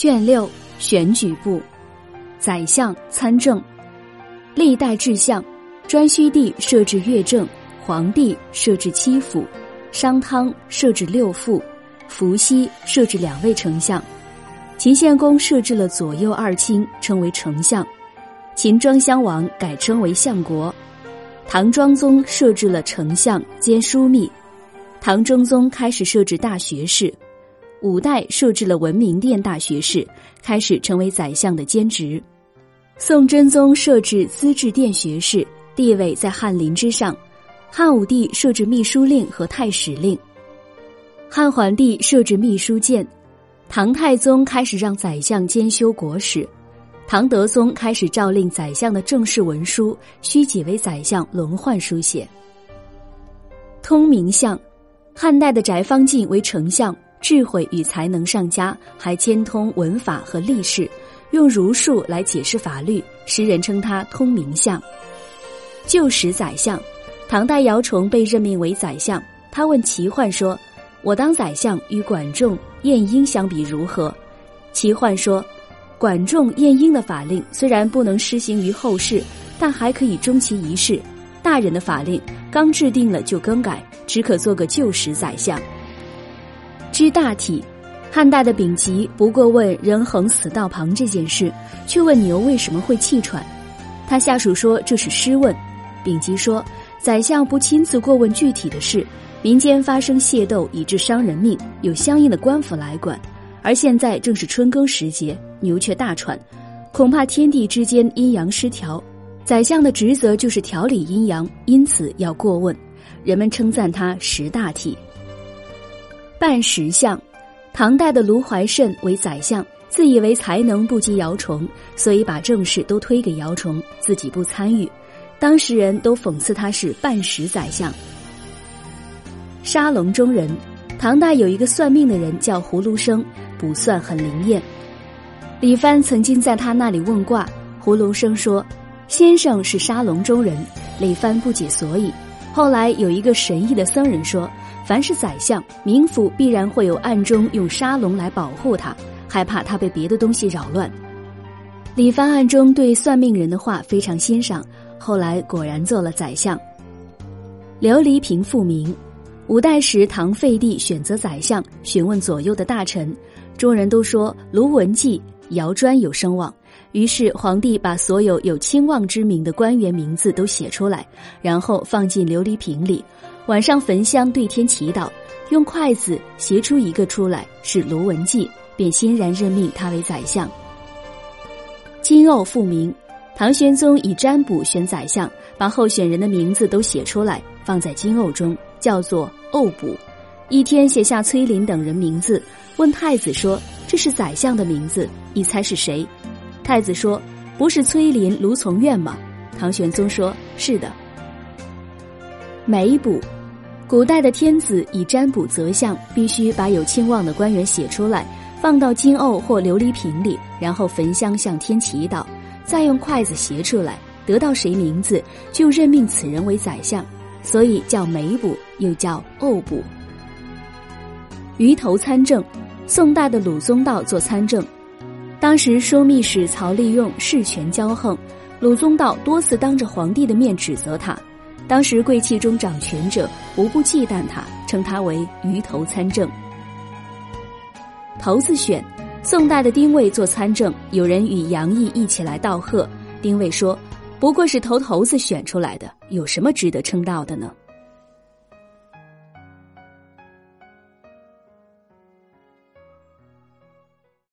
卷六选举部，宰相参政，历代志向，颛顼帝设置乐政，皇帝设置七辅，商汤设置六副，伏羲设置两位丞相，秦献公设置了左右二卿，称为丞相，秦庄襄王改称为相国，唐庄宗设置了丞相兼枢密，唐中宗开始设置大学士。五代设置了文明殿大学士，开始成为宰相的兼职。宋真宗设置资治殿学士，地位在翰林之上。汉武帝设置秘书令和太史令。汉桓帝设置秘书监。唐太宗开始让宰相兼修国史。唐德宗开始诏令宰相的正式文书需几位宰相轮换书写。通明相，汉代的翟方进为丞相。智慧与才能上佳，还兼通文法和历史，用儒术来解释法律，时人称他通明相。旧时宰相，唐代姚崇被任命为宰相，他问齐焕说：“我当宰相与管仲、晏婴相比如何？”齐焕说：“管仲、晏婴的法令虽然不能施行于后世，但还可以终其一世。大人的法令刚制定了就更改，只可做个旧时宰相。”知大体，汉代的丙吉不过问人横死道旁这件事，却问牛为什么会气喘。他下属说这是失问。丙吉说：“宰相不亲自过问具体的事，民间发生械斗以致伤人命，有相应的官府来管。而现在正是春耕时节，牛却大喘，恐怕天地之间阴阳失调。宰相的职责就是调理阴阳，因此要过问。人们称赞他识大体。”半石相，唐代的卢怀慎为宰相，自以为才能不及姚崇，所以把政事都推给姚崇，自己不参与。当时人都讽刺他是半石宰相。沙龙中人，唐代有一个算命的人叫葫芦生，卜算很灵验。李帆曾经在他那里问卦，葫芦生说：“先生是沙龙中人。”李帆不解所以。后来有一个神异的僧人说。凡是宰相，冥府必然会有暗中用沙龙来保护他，害怕他被别的东西扰乱。李帆暗中对算命人的话非常欣赏，后来果然做了宰相。琉璃瓶复明，五代时唐废帝选择宰相，询问左右的大臣，众人都说卢文纪、姚专有声望，于是皇帝把所有有亲望之名的官员名字都写出来，然后放进琉璃瓶里。晚上焚香对天祈祷，用筷子携出一个出来是卢文纪，便欣然任命他为宰相。金瓯复明，唐玄宗以占卜选宰相，把候选人的名字都写出来放在金瓯中，叫做瓯卜。一天写下崔林等人名字，问太子说：“这是宰相的名字，你猜是谁？”太子说：“不是崔林、卢从愿吗？”唐玄宗说：“是的。”每卜。古代的天子以占卜择相，必须把有亲望的官员写出来，放到金瓯或琉璃瓶里，然后焚香向天祈祷，再用筷子携出来，得到谁名字就任命此人为宰相，所以叫媒卜，又叫瓯卜。鱼头参政，宋代的鲁宗道做参政，当时枢密使曹利用事权骄横，鲁宗道多次当着皇帝的面指责他。当时贵戚中掌权者无不忌惮他，称他为鱼头参政。头子选，宋代的丁谓做参政，有人与杨毅一起来道贺，丁谓说：“不过是头头子选出来的，有什么值得称道的呢？”